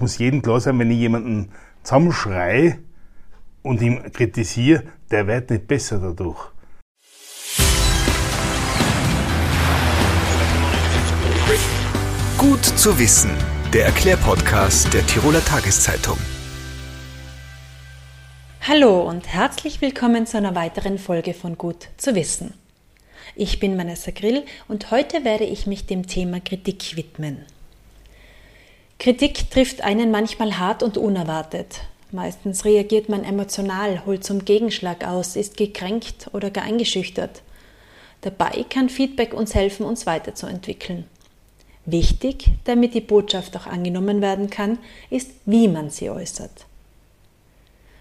muss jedem klar sein, wenn ich jemanden zusammenschreie und ihn kritisiere, der wird nicht besser dadurch. Gut zu wissen, der Erklärpodcast der Tiroler Tageszeitung. Hallo und herzlich willkommen zu einer weiteren Folge von Gut zu wissen. Ich bin Vanessa Grill und heute werde ich mich dem Thema Kritik widmen. Kritik trifft einen manchmal hart und unerwartet. Meistens reagiert man emotional, holt zum Gegenschlag aus, ist gekränkt oder gar eingeschüchtert. Dabei kann Feedback uns helfen, uns weiterzuentwickeln. Wichtig, damit die Botschaft auch angenommen werden kann, ist, wie man sie äußert.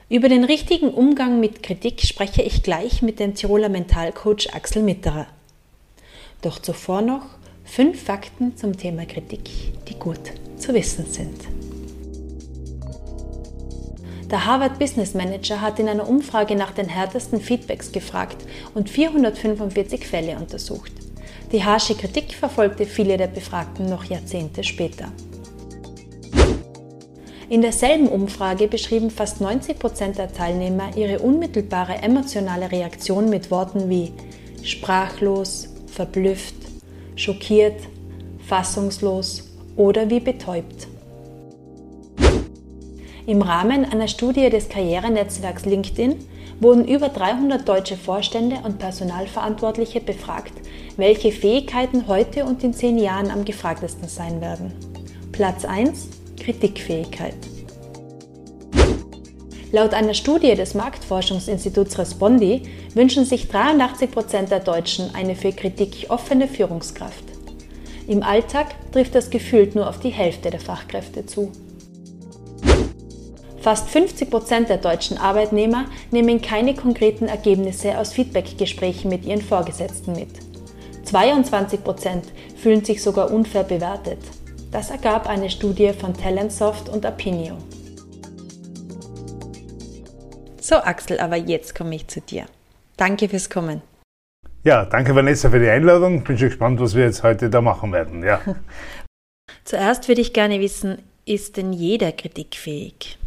Über den richtigen Umgang mit Kritik spreche ich gleich mit dem Tiroler Mentalcoach Axel Mitterer. Doch zuvor noch fünf Fakten zum Thema Kritik, die gut zu wissen sind. Der Harvard Business Manager hat in einer Umfrage nach den härtesten Feedbacks gefragt und 445 Fälle untersucht. Die harsche Kritik verfolgte viele der Befragten noch Jahrzehnte später. In derselben Umfrage beschrieben fast 90 Prozent der Teilnehmer ihre unmittelbare emotionale Reaktion mit Worten wie sprachlos, verblüfft, schockiert, fassungslos oder wie betäubt. Im Rahmen einer Studie des Karrierenetzwerks LinkedIn wurden über 300 deutsche Vorstände und Personalverantwortliche befragt, welche Fähigkeiten heute und in zehn Jahren am gefragtesten sein werden. Platz 1 Kritikfähigkeit. Laut einer Studie des Marktforschungsinstituts Respondi wünschen sich 83 Prozent der Deutschen eine für Kritik offene Führungskraft. Im Alltag trifft das gefühlt nur auf die Hälfte der Fachkräfte zu. Fast 50 Prozent der deutschen Arbeitnehmer nehmen keine konkreten Ergebnisse aus Feedbackgesprächen mit ihren Vorgesetzten mit. 22 Prozent fühlen sich sogar unfair bewertet. Das ergab eine Studie von Talentsoft und Apinio. So, Axel, aber jetzt komme ich zu dir. Danke fürs Kommen. Ja, danke Vanessa für die Einladung. Bin schon gespannt, was wir jetzt heute da machen werden. Ja. Zuerst würde ich gerne wissen, ist denn jeder kritikfähig?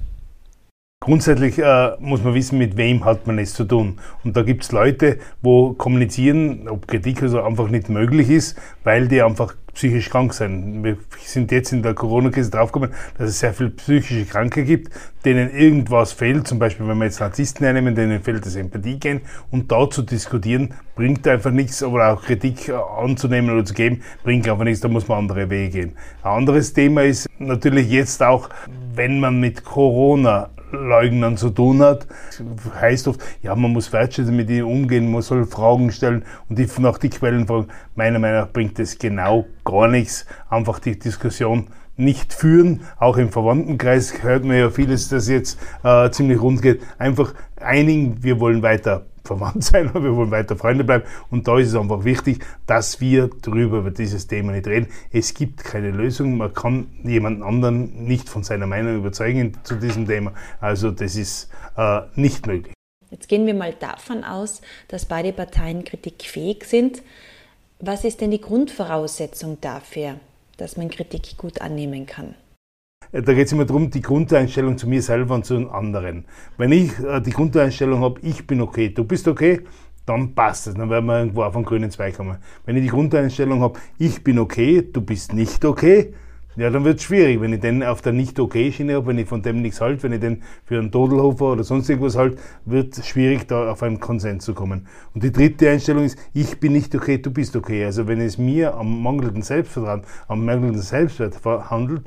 Grundsätzlich äh, muss man wissen, mit wem hat man es zu tun. Und da gibt es Leute, wo kommunizieren, ob Kritik also einfach nicht möglich ist, weil die einfach psychisch krank sind. Wir sind jetzt in der Corona-Krise draufgekommen, dass es sehr viele psychische Kranke gibt, denen irgendwas fehlt. Zum Beispiel, wenn wir jetzt Narzissten hernehmen, denen fehlt das Empathie-Gen. Und da zu diskutieren, bringt einfach nichts, aber auch Kritik anzunehmen oder zu geben, bringt einfach nichts. Da muss man andere Wege gehen. Ein anderes Thema ist natürlich jetzt auch, wenn man mit Corona Leugnern zu tun hat. Heißt oft, ja, man muss wertschätzen mit ihnen umgehen, man soll Fragen stellen und die nach die Quellen fragen. Meiner Meinung nach bringt das genau gar nichts. Einfach die Diskussion nicht führen. Auch im Verwandtenkreis hört man ja vieles, das jetzt äh, ziemlich rund geht. Einfach einigen, wir wollen weiter verwandt sein, aber wir wollen weiter Freunde bleiben. Und da ist es einfach wichtig, dass wir darüber über dieses Thema nicht reden. Es gibt keine Lösung. Man kann jemanden anderen nicht von seiner Meinung überzeugen zu diesem Thema. Also das ist äh, nicht möglich. Jetzt gehen wir mal davon aus, dass beide Parteien kritikfähig sind. Was ist denn die Grundvoraussetzung dafür, dass man Kritik gut annehmen kann? Da geht es immer darum, die Grundeinstellung zu mir selber und zu den anderen. Wenn ich äh, die Grundeinstellung habe, ich bin okay, du bist okay, dann passt es. Dann werden wir irgendwo auf einen grünen Zweig kommen. Wenn ich die Grundeinstellung habe, ich bin okay, du bist nicht okay, ja, dann wird es schwierig, wenn ich den auf der Nicht-Okay-Schiene habe, wenn ich von dem nichts halte, wenn ich den für einen Todelhofer oder sonst irgendwas halte, wird es schwierig, da auf einen Konsens zu kommen. Und die dritte Einstellung ist, ich bin nicht okay, du bist okay. Also wenn es mir am mangelnden Selbstvertrauen, am mangelnden Selbstwert handelt,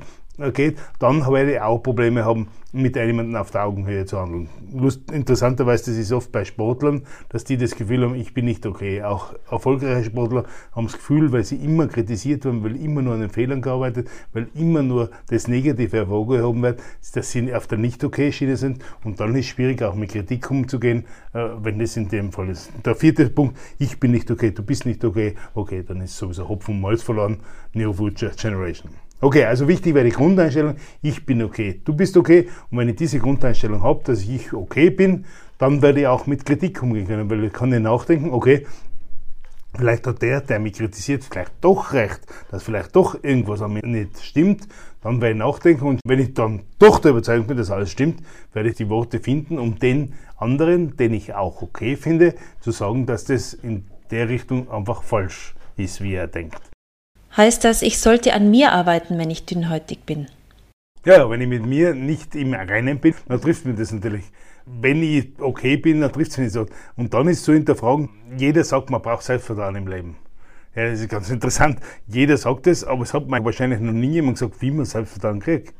geht, dann werde ich auch Probleme haben, mit jemandem auf der Augenhöhe zu handeln. Lust, interessanterweise, das ist oft bei Sportlern, dass die das Gefühl haben, ich bin nicht okay. Auch erfolgreiche Sportler haben das Gefühl, weil sie immer kritisiert werden, weil immer nur an den Fehlern gearbeitet, weil immer nur das Negative hervorgehoben wird, dass sie auf der Nicht-Okay-Schiene sind und dann ist es schwierig, auch mit Kritik umzugehen, äh, wenn das in dem Fall ist. Der vierte Punkt, ich bin nicht okay, du bist nicht okay, okay, dann ist sowieso Hopfen und Malz verloren, New Future Generation. Okay, also wichtig wäre die Grundeinstellung, ich bin okay, du bist okay. Und wenn ich diese Grundeinstellung habe, dass ich okay bin, dann werde ich auch mit Kritik umgehen können, weil ich kann nicht nachdenken, okay, vielleicht hat der, der mich kritisiert, vielleicht doch recht, dass vielleicht doch irgendwas an mir nicht stimmt. Dann werde ich nachdenken und wenn ich dann doch der Überzeugung bin, dass alles stimmt, werde ich die Worte finden, um den anderen, den ich auch okay finde, zu sagen, dass das in der Richtung einfach falsch ist, wie er denkt. Heißt das, ich sollte an mir arbeiten, wenn ich dünnhäutig bin? Ja, wenn ich mit mir nicht im Reinen bin, dann trifft mir das natürlich. Wenn ich okay bin, dann trifft es mich nicht so. Und dann ist zu hinterfragen, jeder sagt, man braucht Selbstvertrauen im Leben. Ja, das ist ganz interessant. Jeder sagt das, aber es hat mir wahrscheinlich noch nie jemand gesagt, wie man Selbstvertrauen kriegt.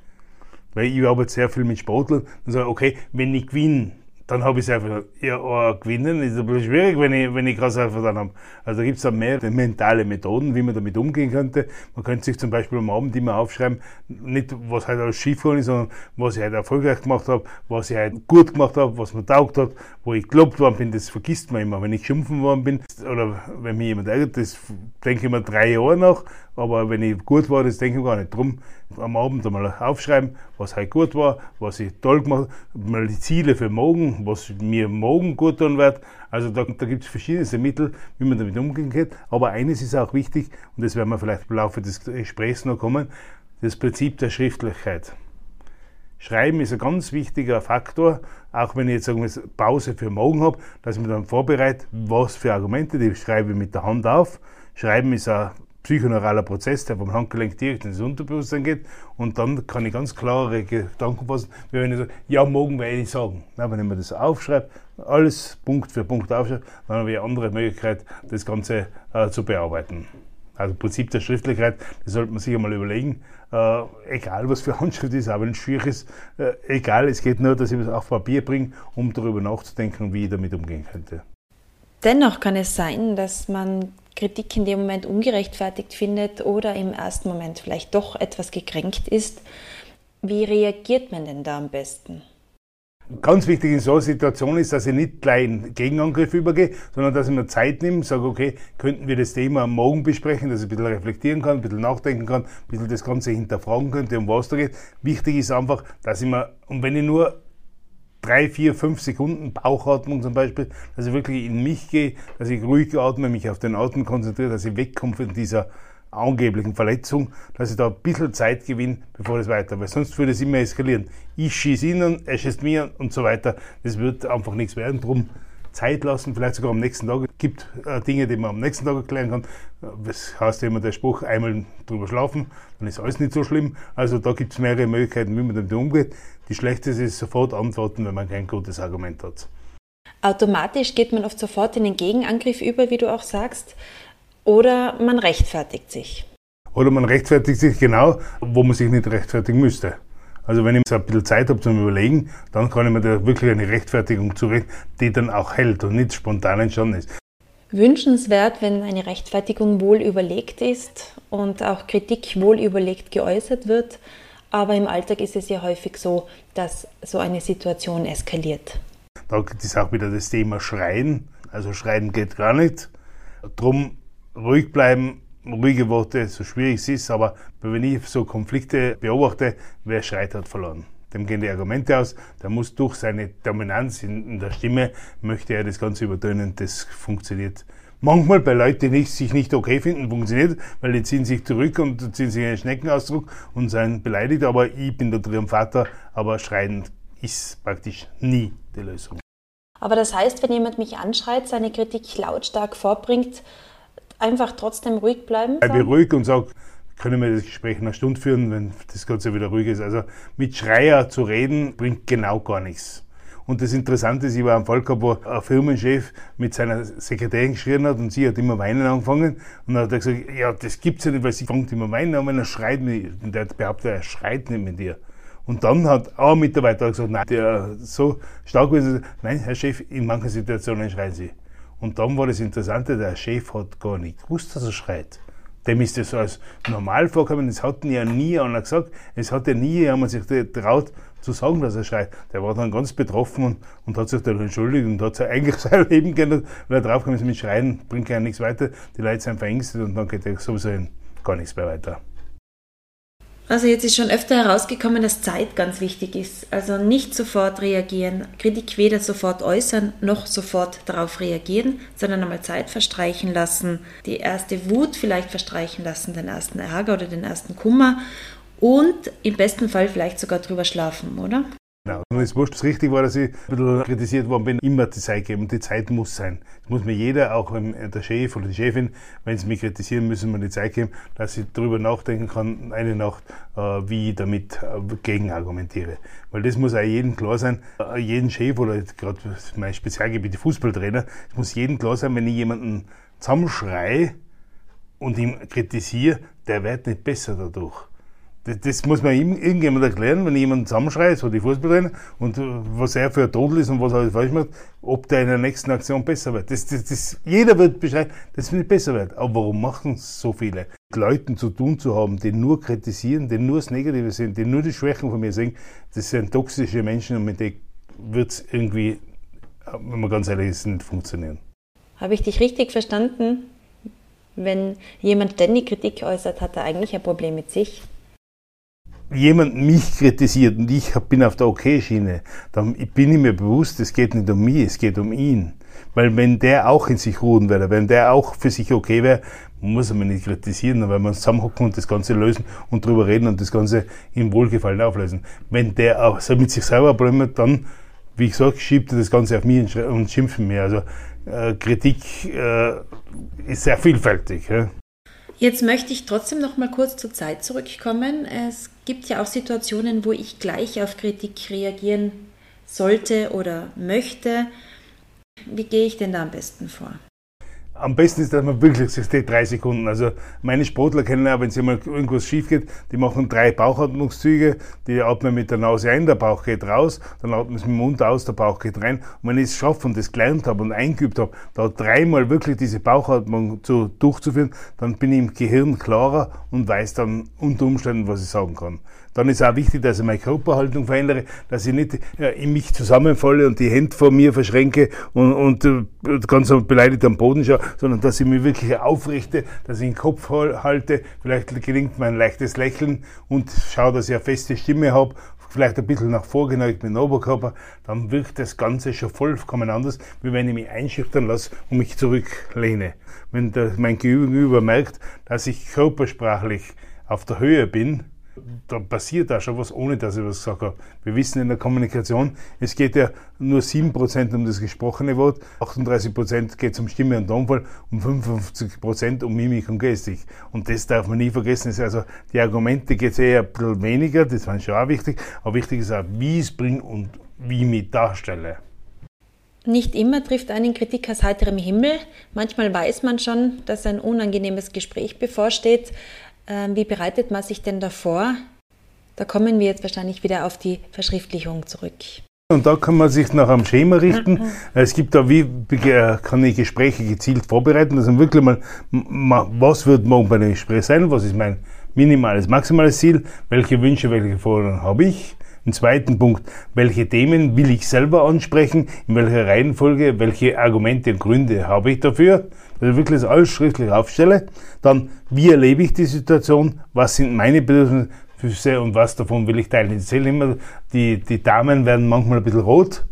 Weil ich arbeite sehr viel mit Sportlern und sage, okay, wenn ich gewinne, dann habe ich es einfach, ja, oh, gewinnen ist ein bisschen schwierig, wenn ich, wenn ich kein Selbstvertrauen habe. Also da gibt es dann mehrere mentale Methoden, wie man damit umgehen könnte. Man könnte sich zum Beispiel am Abend immer aufschreiben, nicht was halt alles schief ist, sondern was ich halt erfolgreich gemacht habe, was ich halt gut gemacht habe, was mir taugt hat, wo ich gelobt worden bin, das vergisst man immer. Wenn ich geschimpfen worden bin oder wenn mir jemand ärgert, das denke ich mir drei Jahre nach, aber wenn ich gut war, das denke ich gar nicht. Drum am Abend einmal aufschreiben, was halt gut war, was ich toll gemacht habe, mal die Ziele für morgen, was mir morgen gut tun wird. Also da, da gibt es verschiedene Mittel, wie man damit umgehen kann. Aber eines ist auch wichtig, und das werden wir vielleicht im Laufe des Gesprächs noch kommen, das Prinzip der Schriftlichkeit. Schreiben ist ein ganz wichtiger Faktor, auch wenn ich jetzt sagen Pause für morgen habe, dass ich mich dann vorbereite, was für Argumente, die schreibe ich mit der Hand auf. Schreiben ist ein psychoneuraler Prozess, der vom Handgelenk direkt ins Unterbewusstsein geht. Und dann kann ich ganz klare Gedanken fassen, wie wenn ich sage, ja, morgen werde ich sagen. Na, wenn ich mir das aufschreibe, alles Punkt für Punkt aufschreibe, dann habe ich eine andere Möglichkeit, das Ganze äh, zu bearbeiten. Also Prinzip der Schriftlichkeit, das sollte man sich einmal überlegen. Äh, egal was für Handschrift ist, auch wenn es schwierig ist, äh, egal, es geht nur, dass ich es auf Papier bringe, um darüber nachzudenken, wie ich damit umgehen könnte. Dennoch kann es sein, dass man Kritik in dem Moment ungerechtfertigt findet oder im ersten Moment vielleicht doch etwas gekränkt ist. Wie reagiert man denn da am besten? Ganz wichtig in so einer Situation ist, dass ich nicht gleich in Gegenangriff übergehe, sondern dass ich mir Zeit nehme, sage, okay, könnten wir das Thema morgen besprechen, dass ich ein bisschen reflektieren kann, ein bisschen nachdenken kann, ein bisschen das Ganze hinterfragen könnte, um was da geht. Wichtig ist einfach, dass ich mir, und wenn ich nur drei, vier, fünf Sekunden Bauchatmung zum Beispiel, dass ich wirklich in mich gehe, dass ich ruhig atme, mich auf den Atem konzentriere, dass ich wegkomme von dieser angeblichen Verletzung, dass ich da ein bisschen Zeit gewinne, bevor es weiter, weil sonst würde es immer eskalieren. Ich schieße ihn er schießt mir und so weiter. Das wird einfach nichts werden. Drum Zeit lassen, vielleicht sogar am nächsten Tag. Es gibt äh, Dinge, die man am nächsten Tag erklären kann. Das heißt ja immer der Spruch, einmal drüber schlafen, dann ist alles nicht so schlimm. Also da gibt es mehrere Möglichkeiten, wie man damit umgeht. Die schlechteste ist sofort antworten, wenn man kein gutes Argument hat. Automatisch geht man oft sofort in den Gegenangriff über, wie du auch sagst, oder man rechtfertigt sich. Oder man rechtfertigt sich genau, wo man sich nicht rechtfertigen müsste. Also wenn ich ein bisschen Zeit habe zum Überlegen, dann kann ich mir da wirklich eine Rechtfertigung zurecht, die dann auch hält und nicht spontan entstanden ist. Wünschenswert, wenn eine Rechtfertigung wohl überlegt ist und auch Kritik wohl überlegt geäußert wird. Aber im Alltag ist es ja häufig so, dass so eine Situation eskaliert. Da gibt es auch wieder das Thema Schreien. Also Schreien geht gar nicht. Drum ruhig bleiben, ruhige Worte, so schwierig es ist, aber wenn ich so Konflikte beobachte, wer schreit, hat verloren. Dem gehen die Argumente aus, der muss durch seine Dominanz in, der Stimme, möchte er das Ganze übertönen, das funktioniert. Manchmal bei Leuten, die sich nicht okay finden, funktioniert, weil die ziehen sich zurück und ziehen sich einen Schneckenausdruck und seien beleidigt, aber ich bin der Triumphator, aber schreien ist praktisch nie die Lösung. Aber das heißt, wenn jemand mich anschreit, seine Kritik lautstark vorbringt, einfach trotzdem ruhig bleiben? Ich bin ruhig und sage, können wir das Gespräch eine Stunde führen, wenn das Ganze wieder ruhig ist. Also mit Schreier zu reden bringt genau gar nichts. Und das Interessante ist, ich war am Fall gehabt, wo ein Firmenchef mit seiner Sekretärin geschrien hat und sie hat immer weinen angefangen. Und dann hat er gesagt, ja, das gibt's ja nicht, weil sie fängt immer weinen an, wenn er schreit mit Und der hat behauptet, er schreit nicht mit dir. Und dann hat auch ein Mitarbeiter gesagt, nein, der so stark ist, nein, Herr Chef, in manchen Situationen schreien Sie. Und dann war das Interessante, der Chef hat gar nicht gewusst, dass er schreit. Dem ist das als normal vorgekommen, das hat ja nie einer gesagt. Es hat ja nie jemand sich getraut zu sagen, dass er schreit. Der war dann ganz betroffen und, und hat sich dann entschuldigt und hat sich eigentlich sein Leben geändert, weil er draufgekommen ist, mit Schreien bringt ja nichts weiter. Die Leute sind verängstet und dann geht sowieso gar nichts mehr weiter. Also jetzt ist schon öfter herausgekommen, dass Zeit ganz wichtig ist. Also nicht sofort reagieren, Kritik weder sofort äußern noch sofort darauf reagieren, sondern einmal Zeit verstreichen lassen, die erste Wut vielleicht verstreichen lassen, den ersten Ärger oder den ersten Kummer und im besten Fall vielleicht sogar drüber schlafen, oder? Genau. Es wurscht, das richtig war, dass ich ein bisschen kritisiert worden bin, immer die Zeit geben. Die Zeit muss sein. Das muss mir jeder, auch der Chef oder die Chefin, wenn sie mich kritisieren, müssen mir die Zeit geben, dass ich darüber nachdenken kann, eine Nacht, äh, wie ich damit äh, gegen argumentiere. Weil das muss auch jedem klar sein, äh, jeden Chef oder gerade mein Spezialgebiet, die Fußballtrainer, es muss jedem klar sein, wenn ich jemanden zusammenschreie und ihn kritisiere, der wird nicht besser dadurch. Das, das muss man ihm irgendjemand erklären, wenn jemand zusammenschreit, so die Fußballtrainer, und äh, was er für ein Todel ist und was er alles falsch macht, ob der in der nächsten Aktion besser wird. Das, das, das, jeder wird beschreiben, dass es nicht besser wird. Aber warum machen es so viele? Mit Leuten zu tun zu haben, die nur kritisieren, die nur das Negative sehen, die nur die Schwächen von mir sehen, das sind toxische Menschen und mit denen wird es irgendwie, wenn man ganz ehrlich ist, nicht funktionieren. Habe ich dich richtig verstanden? Wenn jemand ständig Kritik äußert, hat er eigentlich ein Problem mit sich? Jemand mich kritisiert und ich bin auf der Okay-Schiene, dann bin ich mir bewusst, es geht nicht um mich, es geht um ihn. Weil wenn der auch in sich ruhen wäre, wenn der auch für sich okay wäre, muss er mich nicht kritisieren, wir uns zusammenhocken und das Ganze lösen und drüber reden und das Ganze im Wohlgefallen auflösen. Wenn der auch mit sich selber Probleme hat, dann, wie ich gesagt, schiebt er das Ganze auf mich und schimpft mir. Also äh, Kritik äh, ist sehr vielfältig. Ja. Jetzt möchte ich trotzdem noch mal kurz zur Zeit zurückkommen. Es gibt ja auch Situationen, wo ich gleich auf Kritik reagieren sollte oder möchte. Wie gehe ich denn da am besten vor? Am besten ist, dass man wirklich sich die drei Sekunden. Also meine Sportler kennen ja, wenn es mal irgendwas schief geht, die machen drei Bauchatmungszüge, die atmen mit der Nase ein, der Bauch geht raus, dann atmen sie mit dem Mund aus, der Bauch geht rein. Und wenn ich es schaffe und das gelernt habe und eingeübt habe, da dreimal wirklich diese Bauchatmung zu, durchzuführen, dann bin ich im Gehirn klarer und weiß dann unter Umständen, was ich sagen kann. Dann ist auch wichtig, dass ich meine Körperhaltung verändere, dass ich nicht in mich zusammenfalle und die Hände vor mir verschränke und, und äh, ganz beleidigt am Boden schaue, sondern dass ich mich wirklich aufrichte, dass ich den Kopf halte, vielleicht gelingt mir ein leichtes Lächeln und schaue, dass ich eine feste Stimme habe, vielleicht ein bisschen nach vorgeneigt mit dem Oberkörper, dann wirkt das Ganze schon vollkommen anders, wie wenn ich mich einschüchtern lasse und mich zurücklehne. Wenn der, mein Gegenüber merkt, dass ich körpersprachlich auf der Höhe bin, da passiert auch schon was, ohne dass ich was gesagt habe. Wir wissen in der Kommunikation, es geht ja nur 7% um das gesprochene Wort, 38% geht um Stimme und Tonfall und 55% um Mimik und Gestik. Und das darf man nie vergessen. Also die Argumente geht es eher ein bisschen weniger, das war schon auch wichtig, aber wichtig ist auch, wie ich es bringe und wie ich mich darstelle. Nicht immer trifft einen Kritik aus heiterem Himmel. Manchmal weiß man schon, dass ein unangenehmes Gespräch bevorsteht. Ähm, wie bereitet man sich denn davor? Da kommen wir jetzt wahrscheinlich wieder auf die Verschriftlichung zurück. Und da kann man sich nach einem Schema richten. Mhm. Es gibt da, wie äh, kann ich Gespräche gezielt vorbereiten, also wirklich mal, was wird morgen bei dem Gespräch sein, was ist mein minimales, maximales Ziel, welche Wünsche, welche Forderungen habe ich. Im zweiten Punkt, welche Themen will ich selber ansprechen, in welcher Reihenfolge, welche Argumente und Gründe habe ich dafür dass ich wirklich alles schriftlich aufstelle. Dann, wie erlebe ich die Situation, was sind meine Bedürfnisse und was davon will ich teilen. Ich erzähle immer, die, die Damen werden manchmal ein bisschen rot.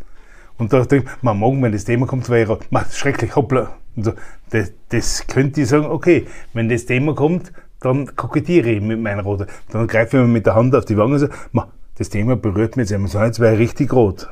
Und da denke ich, man, morgen, wenn das Thema kommt, wäre ich schrecklich, hoppla. So, das, das könnte ich sagen, okay, wenn das Thema kommt, dann kokettiere ich mit meiner Rote. Dann greife ich mir mit der Hand auf die Wange und sage, das Thema berührt mich jetzt jetzt wäre ich richtig rot.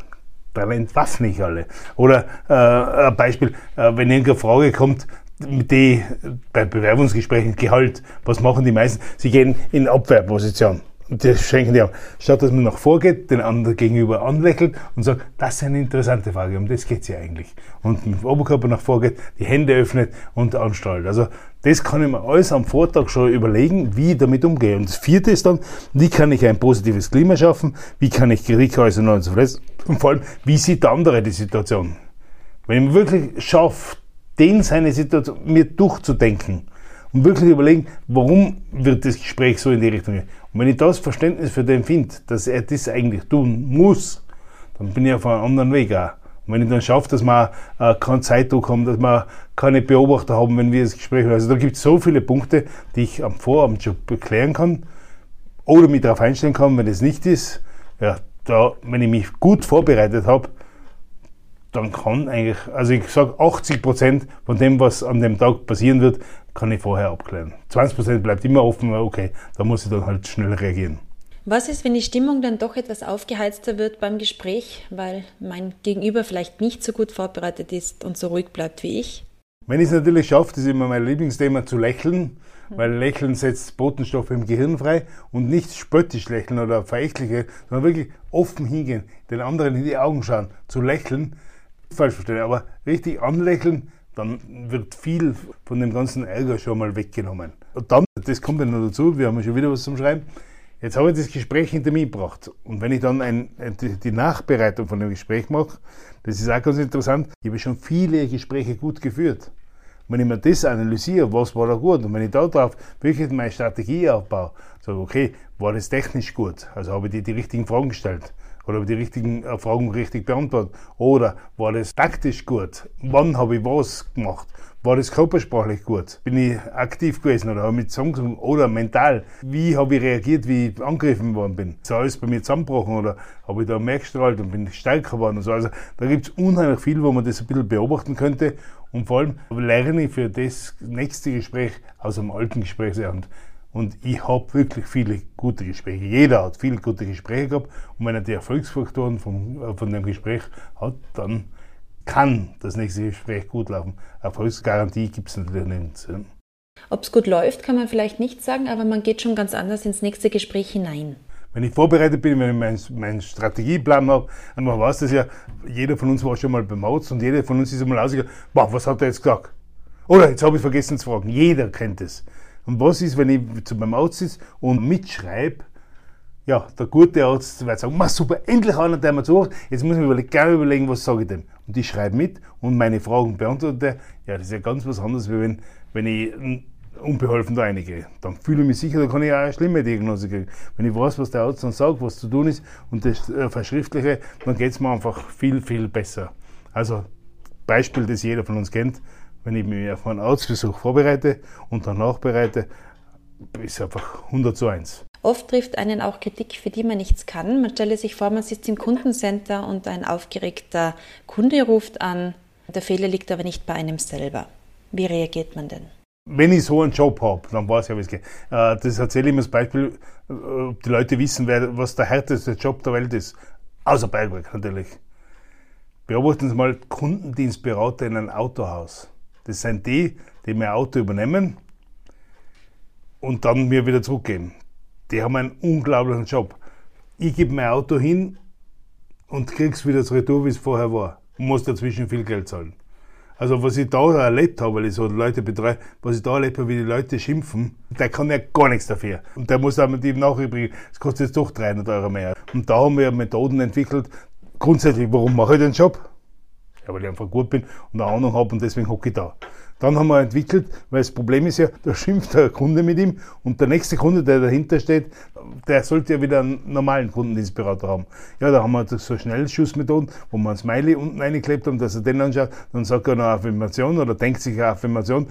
Talent was nicht alle. Oder äh, ein Beispiel, äh, wenn irgendeine Frage kommt, die bei Bewerbungsgesprächen Gehalt, was machen die meisten? Sie gehen in Abwehrposition. Das schenken die auch. Statt dass man nach vorgeht, den anderen gegenüber anlächelt und sagt, das ist eine interessante Frage, um das geht's ja eigentlich. Und mit dem Oberkörper nach vorgeht, die Hände öffnet und anstrahlt. Also das kann ich mir alles am Vortag schon überlegen, wie ich damit umgehe. Und das vierte ist dann, wie kann ich ein positives Klima schaffen, wie kann ich Kritik äußern und. Und vor allem, wie sieht der andere die Situation? Wenn ich wirklich schaffe, den seine Situation mir durchzudenken und wirklich überlegen, warum wird das Gespräch so in die Richtung gehen. Und wenn ich das Verständnis für den finde, dass er das eigentlich tun muss, dann bin ich auf einem anderen Weg auch. Und wenn ich dann schaffe, dass wir äh, keinen Zeitdruck haben, dass wir keine Beobachter haben, wenn wir das Gespräch haben. Also da gibt es so viele Punkte, die ich am Vorabend schon erklären kann oder mich darauf einstellen kann, wenn es nicht ist. Ja, da, wenn ich mich gut vorbereitet habe, dann kann eigentlich, also ich sage 80 Prozent von dem, was an dem Tag passieren wird, kann ich vorher abklären. 20 Prozent bleibt immer offen, okay, da muss ich dann halt schnell reagieren. Was ist, wenn die Stimmung dann doch etwas aufgeheizter wird beim Gespräch, weil mein Gegenüber vielleicht nicht so gut vorbereitet ist und so ruhig bleibt wie ich? Wenn ich es natürlich schaffe, das ist immer mein Lieblingsthema, zu lächeln, weil Lächeln setzt Botenstoffe im Gehirn frei und nicht spöttisch lächeln oder verächtliche, sondern wirklich offen hingehen, den anderen in die Augen schauen, zu lächeln, falsch verstehen, aber richtig anlächeln, dann wird viel von dem ganzen Ärger schon mal weggenommen. Und dann, das kommt ja noch dazu, wir haben ja schon wieder was zum Schreiben, jetzt habe ich das Gespräch hinter mich gebracht. Und wenn ich dann ein, die Nachbereitung von dem Gespräch mache, das ist auch ganz interessant, ich habe schon viele Gespräche gut geführt. Wenn ich mir das analysiere, was war da gut, und wenn ich da drauf wirklich meine Strategie aufbaue, sage, okay, war das technisch gut? Also habe ich dir die richtigen Fragen gestellt? Oder die richtigen äh, Fragen richtig beantwortet? Oder war das taktisch gut? Wann habe ich was gemacht? War das körpersprachlich gut? Bin ich aktiv gewesen oder habe ich mit zusammengesungen? Oder mental? Wie habe ich reagiert, wie ich angegriffen worden bin? Ist alles bei mir zusammengebrochen oder habe ich da mehr gestrahlt und bin stärker geworden und so? Also da gibt es unheimlich viel, wo man das ein bisschen beobachten könnte und vor allem lerne ich für das nächste Gespräch aus einem alten Gespräch. Und ich habe wirklich viele gute Gespräche. Jeder hat viele gute Gespräche gehabt. Und wenn er die Erfolgsfaktoren von, äh, von dem Gespräch hat, dann kann das nächste Gespräch gut laufen. Erfolgsgarantie gibt es natürlich nicht. Ob es gut läuft, kann man vielleicht nicht sagen, aber man geht schon ganz anders ins nächste Gespräch hinein. Wenn ich vorbereitet bin, wenn ich meinen mein Strategieplan habe, und man weiß das ja, jeder von uns war schon mal beim Arzt und jeder von uns ist einmal ausgegangen, boah, was hat er jetzt gesagt? Oder jetzt habe ich vergessen zu fragen. Jeder kennt es. Und was ist, wenn ich zu meinem Arzt sitze und mitschreibe, ja, der gute Arzt wird sagen, super, endlich einer, der mir zuhört, jetzt muss ich mir gerne überlegen, was sage ich dem. Und ich schreibe mit und meine Fragen beantworte. Ja, das ist ja ganz was anderes, wie wenn, wenn ich unbeholfen da reingehe. Dann fühle ich mich sicher, da kann ich auch eine schlimme Diagnose kriegen. Wenn ich weiß, was der Arzt dann sagt, was zu tun ist und das äh, verschriftliche, dann geht es mir einfach viel, viel besser. Also, Beispiel, das jeder von uns kennt, wenn ich mich auf einen Arztbesuch vorbereite und dann nachbereite, ist einfach 100 zu 1. Oft trifft einen auch Kritik, für die man nichts kann. Man stelle sich vor, man sitzt im Kundencenter und ein aufgeregter Kunde ruft an. Der Fehler liegt aber nicht bei einem selber. Wie reagiert man denn? Wenn ich so einen Job habe, dann weiß ich ja, wie es geht. Äh, das erzähle ich immer als Beispiel, äh, ob die Leute wissen, was der härteste Job der Welt ist. Außer Bergwerk natürlich. Beobachten Sie mal Kundendienstberater in einem Autohaus. Das sind die, die mein Auto übernehmen und dann mir wieder zurückgeben. Die haben einen unglaublichen Job. Ich gebe mein Auto hin und krieg's wieder zurück, wie es vorher war. Und muss dazwischen viel Geld zahlen. Also was ich da erlebt habe, weil ich so Leute betreue, was ich da erlebt habe, wie die Leute schimpfen, der kann ja gar nichts dafür. Und der muss auch mit ihm nachübrigen, es kostet jetzt doch 300 Euro mehr. Und da haben wir Methoden entwickelt, grundsätzlich, warum mache ich den Job? Ja, weil ich einfach gut bin und eine Ahnung habe und deswegen hocke ich da. Dann haben wir entwickelt, weil das Problem ist ja, da schimpft der Kunde mit ihm und der nächste Kunde, der dahinter steht, der sollte ja wieder einen normalen Kundendienstberater haben. Ja, da haben wir so Schnellschussmethoden, wo wir ein Smiley unten reingeklebt haben, dass er den anschaut, dann sagt er eine Affirmation oder denkt sich eine Affirmation,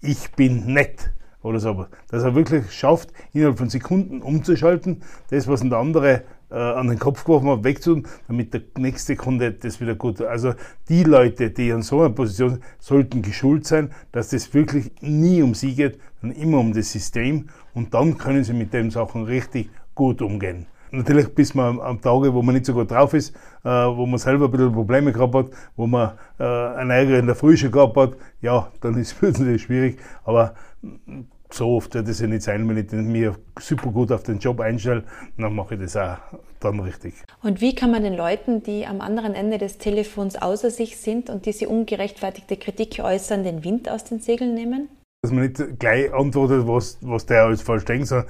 ich bin nett oder so. Dass er wirklich schafft, innerhalb von Sekunden umzuschalten, das, was der andere äh, an den Kopf geworfen hat, wegzutun, damit der nächste Kunde das wieder gut. Also die Leute, die an so einer Position sind, sollten geschult sein, dass das wirklich nie um sie geht, sondern immer um das System und dann können sie mit den Sachen richtig gut umgehen. Natürlich bis man am Tage, wo man nicht so gut drauf ist, äh, wo man selber ein bisschen Probleme gehabt hat, wo man äh, einen Ärger in der Früh schon gehabt hat, ja, dann ist es natürlich schwierig, aber so oft wird es ja nicht sein, wenn ich mir super gut auf den Job einstelle, dann mache ich das auch dann richtig. Und wie kann man den Leuten, die am anderen Ende des Telefons außer sich sind und diese ungerechtfertigte Kritik äußern, den Wind aus den Segeln nehmen? Dass man nicht gleich antwortet, was, was der alles falsch denkt, sondern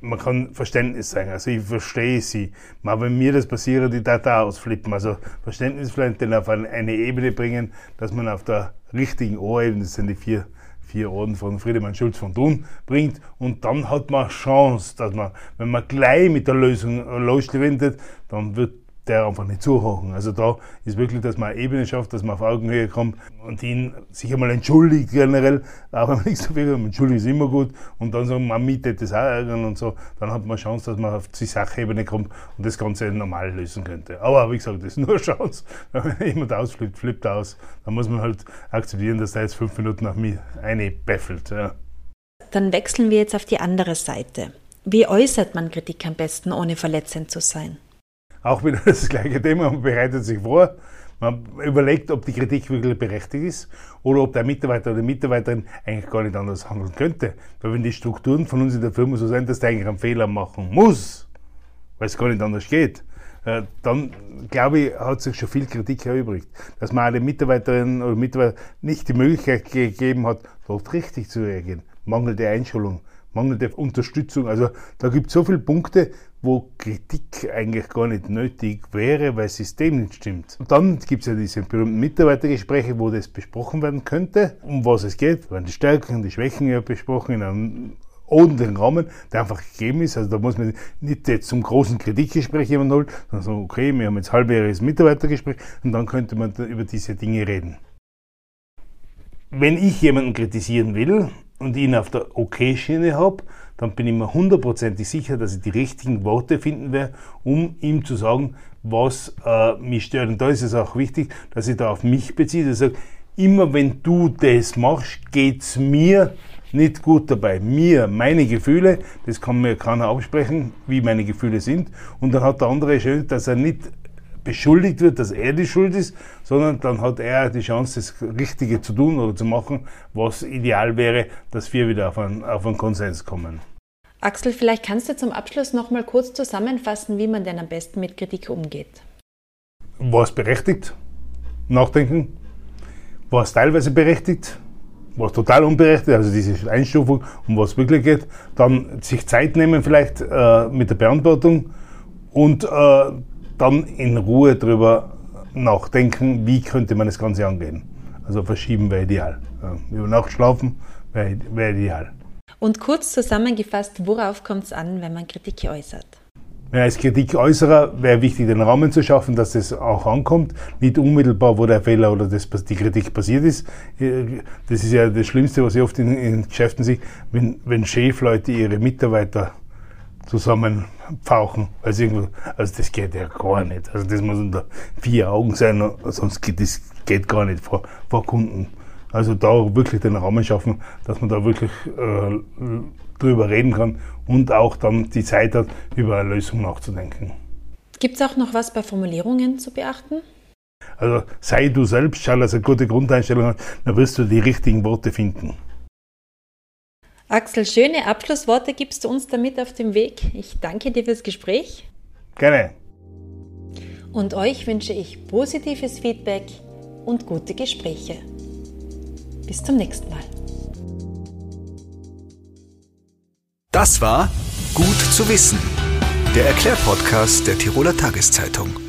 man kann Verständnis zeigen. Also ich verstehe sie. Aber wenn mir das passiert, die da da ausflippen. Also Verständnis vielleicht auf eine Ebene bringen, dass man auf der richtigen Ohrebene, das sind die vier vier Orden von Friedemann Schulz von Thun bringt. Und dann hat man Chance, dass man, wenn man gleich mit der Lösung loswendet, dann wird der einfach nicht zuhören. Also da ist wirklich, dass man eine Ebene schafft, dass man auf Augenhöhe kommt und ihn sich einmal entschuldigt generell, auch wenn man nichts dafür hat, entschuldigt ist immer gut und dann sagen, man mietet das auch ärgern und so, dann hat man Chance, dass man auf die Sachebene kommt und das Ganze normal lösen könnte. Aber wie gesagt, das ist nur Chance. Wenn jemand ausflippt, flippt aus, dann muss man halt akzeptieren, dass der jetzt fünf Minuten nach mir eine beffelt. Ja. Dann wechseln wir jetzt auf die andere Seite. Wie äußert man Kritik am besten, ohne verletzend zu sein? Auch wieder das gleiche Thema, man bereitet sich vor, man überlegt, ob die Kritik wirklich berechtigt ist oder ob der Mitarbeiter oder die Mitarbeiterin eigentlich gar nicht anders handeln könnte. Weil wenn die Strukturen von uns in der Firma so sind, dass der eigentlich einen Fehler machen muss, weil es gar nicht anders geht, äh, dann glaube ich, hat sich schon viel Kritik erübrigt. Dass man alle Mitarbeiterinnen oder Mitarbeiter nicht die Möglichkeit gegeben hat, dort richtig zu reagieren. Mangelnde Einschulung, mangelnde Unterstützung. Also da gibt es so viele Punkte, wo Kritik eigentlich gar nicht nötig wäre, weil das System nicht stimmt. Und dann gibt es ja diese berühmten Mitarbeitergespräche, wo das besprochen werden könnte, um was es geht. Werden die Stärken, die Schwächen ja besprochen in einem ordentlichen Rahmen, der einfach gegeben ist. Also da muss man nicht jetzt zum großen Kritikgespräch jemanden holen, sondern so, okay, wir haben jetzt halbjähriges Mitarbeitergespräch und dann könnte man über diese Dinge reden. Wenn ich jemanden kritisieren will und ihn auf der OK-Schiene habe, dann bin ich mir hundertprozentig sicher, dass ich die richtigen Worte finden werde, um ihm zu sagen, was äh, mich stört. Und da ist es auch wichtig, dass ich da auf mich beziehe. Ich sage, immer wenn du das machst, geht's mir nicht gut dabei. Mir, meine Gefühle, das kann mir keiner absprechen, wie meine Gefühle sind. Und dann hat der andere schön, dass er nicht beschuldigt wird, dass er die Schuld ist, sondern dann hat er die Chance, das Richtige zu tun oder zu machen, was ideal wäre, dass wir wieder auf einen, auf einen Konsens kommen. Axel, vielleicht kannst du zum Abschluss noch mal kurz zusammenfassen, wie man denn am besten mit Kritik umgeht. War es berechtigt? Nachdenken? War es teilweise berechtigt? was total unberechtigt, also diese Einstufung, um was wirklich geht, dann sich Zeit nehmen vielleicht äh, mit der Beantwortung und äh, dann in Ruhe darüber nachdenken, wie könnte man das Ganze angehen. Also verschieben wäre ideal. Ja, über Nacht schlafen wäre wär ideal. Und kurz zusammengefasst, worauf kommt es an, wenn man Kritik äußert? Wenn als Kritik äußerer wäre wichtig, den Rahmen zu schaffen, dass das auch ankommt. Nicht unmittelbar, wo der Fehler oder das, die Kritik passiert ist. Das ist ja das Schlimmste, was ich oft in, in Geschäften sehe, wenn, wenn Chefleute ihre Mitarbeiter zusammenpfauchen. Also, also das geht ja gar nicht. Also das muss unter vier Augen sein, sonst geht das geht gar nicht vor, vor Kunden. Also da wirklich den Rahmen schaffen, dass man da wirklich äh, drüber reden kann und auch dann die Zeit hat, über eine Lösung nachzudenken. Gibt es auch noch was bei Formulierungen zu beachten? Also sei du selbst, schau, dass eine gute Grundeinstellung hat, dann wirst du die richtigen Worte finden. Axel, schöne Abschlussworte gibst du uns damit auf dem Weg. Ich danke dir fürs Gespräch. Gerne. Und euch wünsche ich positives Feedback und gute Gespräche. Bis zum nächsten Mal. Das war Gut zu wissen, der Erklärpodcast der Tiroler Tageszeitung.